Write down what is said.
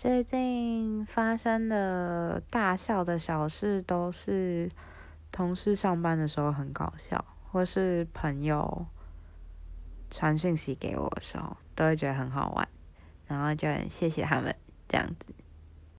最近发生的大笑的小事都是同事上班的时候很搞笑，或是朋友传讯息给我的时候，都会觉得很好玩，然后就很谢谢他们这样子。